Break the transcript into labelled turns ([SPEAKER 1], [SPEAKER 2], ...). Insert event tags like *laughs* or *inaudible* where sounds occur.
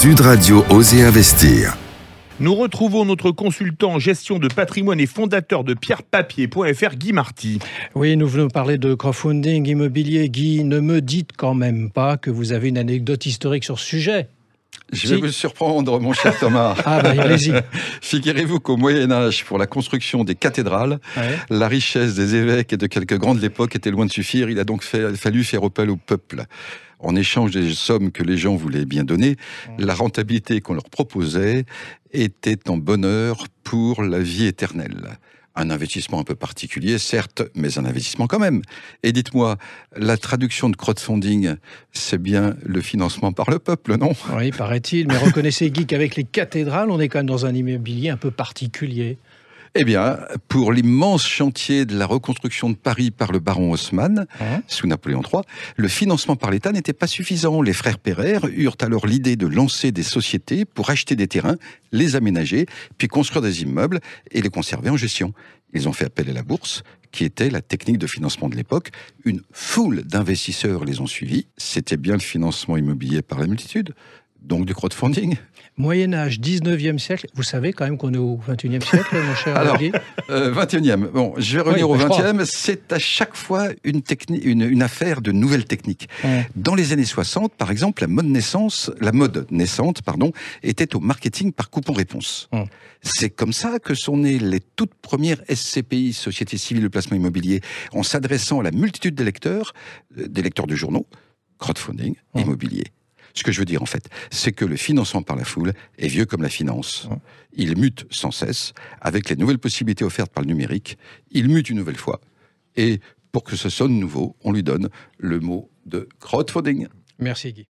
[SPEAKER 1] Sud Radio Oser Investir.
[SPEAKER 2] Nous retrouvons notre consultant en gestion de patrimoine et fondateur de pierrepapier.fr, Guy Marty.
[SPEAKER 3] Oui, nous venons parler de crowdfunding immobilier. Guy, ne me dites quand même pas que vous avez une anecdote historique sur ce sujet.
[SPEAKER 4] Je vais vous surprendre, mon cher Thomas.
[SPEAKER 3] ah, bah, allez-y. *laughs*
[SPEAKER 4] Figurez-vous qu'au Moyen-Âge, pour la construction des cathédrales, la richesse des évêques et de quelques grands de l'époque était loin de suffire. Il a donc fallu faire appel au peuple en échange des sommes que les gens voulaient bien donner, mmh. la rentabilité qu'on leur proposait était en bonheur pour la vie éternelle. Un investissement un peu particulier, certes, mais un investissement quand même. Et dites-moi, la traduction de crowdfunding, c'est bien le financement par le peuple, non?
[SPEAKER 3] Oui, paraît-il. Mais reconnaissez, Guy, qu'avec les cathédrales, on est quand même dans un immobilier un peu particulier.
[SPEAKER 4] Eh bien, pour l'immense chantier de la reconstruction de Paris par le baron Haussmann, hein sous Napoléon III, le financement par l'État n'était pas suffisant. Les frères Pereire eurent alors l'idée de lancer des sociétés pour acheter des terrains, les aménager, puis construire des immeubles et les conserver en gestion. Ils ont fait appel à la bourse, qui était la technique de financement de l'époque. Une foule d'investisseurs les ont suivis. C'était bien le financement immobilier par la multitude donc du crowdfunding?
[SPEAKER 3] Moyen Âge, 19e siècle. Vous savez quand même qu'on est au 21e siècle, mon cher
[SPEAKER 4] Alors, 21e. Euh, bon, je vais revenir au 20e. C'est à chaque fois une, une, une affaire de nouvelles techniques. Dans les années 60, par exemple, la mode naissance, la mode naissante, pardon, était au marketing par coupon-réponse. C'est comme ça que sont nées les toutes premières SCPI, Société Civile de Placement Immobilier, en s'adressant à la multitude des lecteurs, euh, des lecteurs de journaux, crowdfunding, immobilier. Ce que je veux dire, en fait, c'est que le financement par la foule est vieux comme la finance. Il mute sans cesse, avec les nouvelles possibilités offertes par le numérique. Il mute une nouvelle fois. Et pour que ce sonne nouveau, on lui donne le mot de crowdfunding.
[SPEAKER 3] Merci Guy.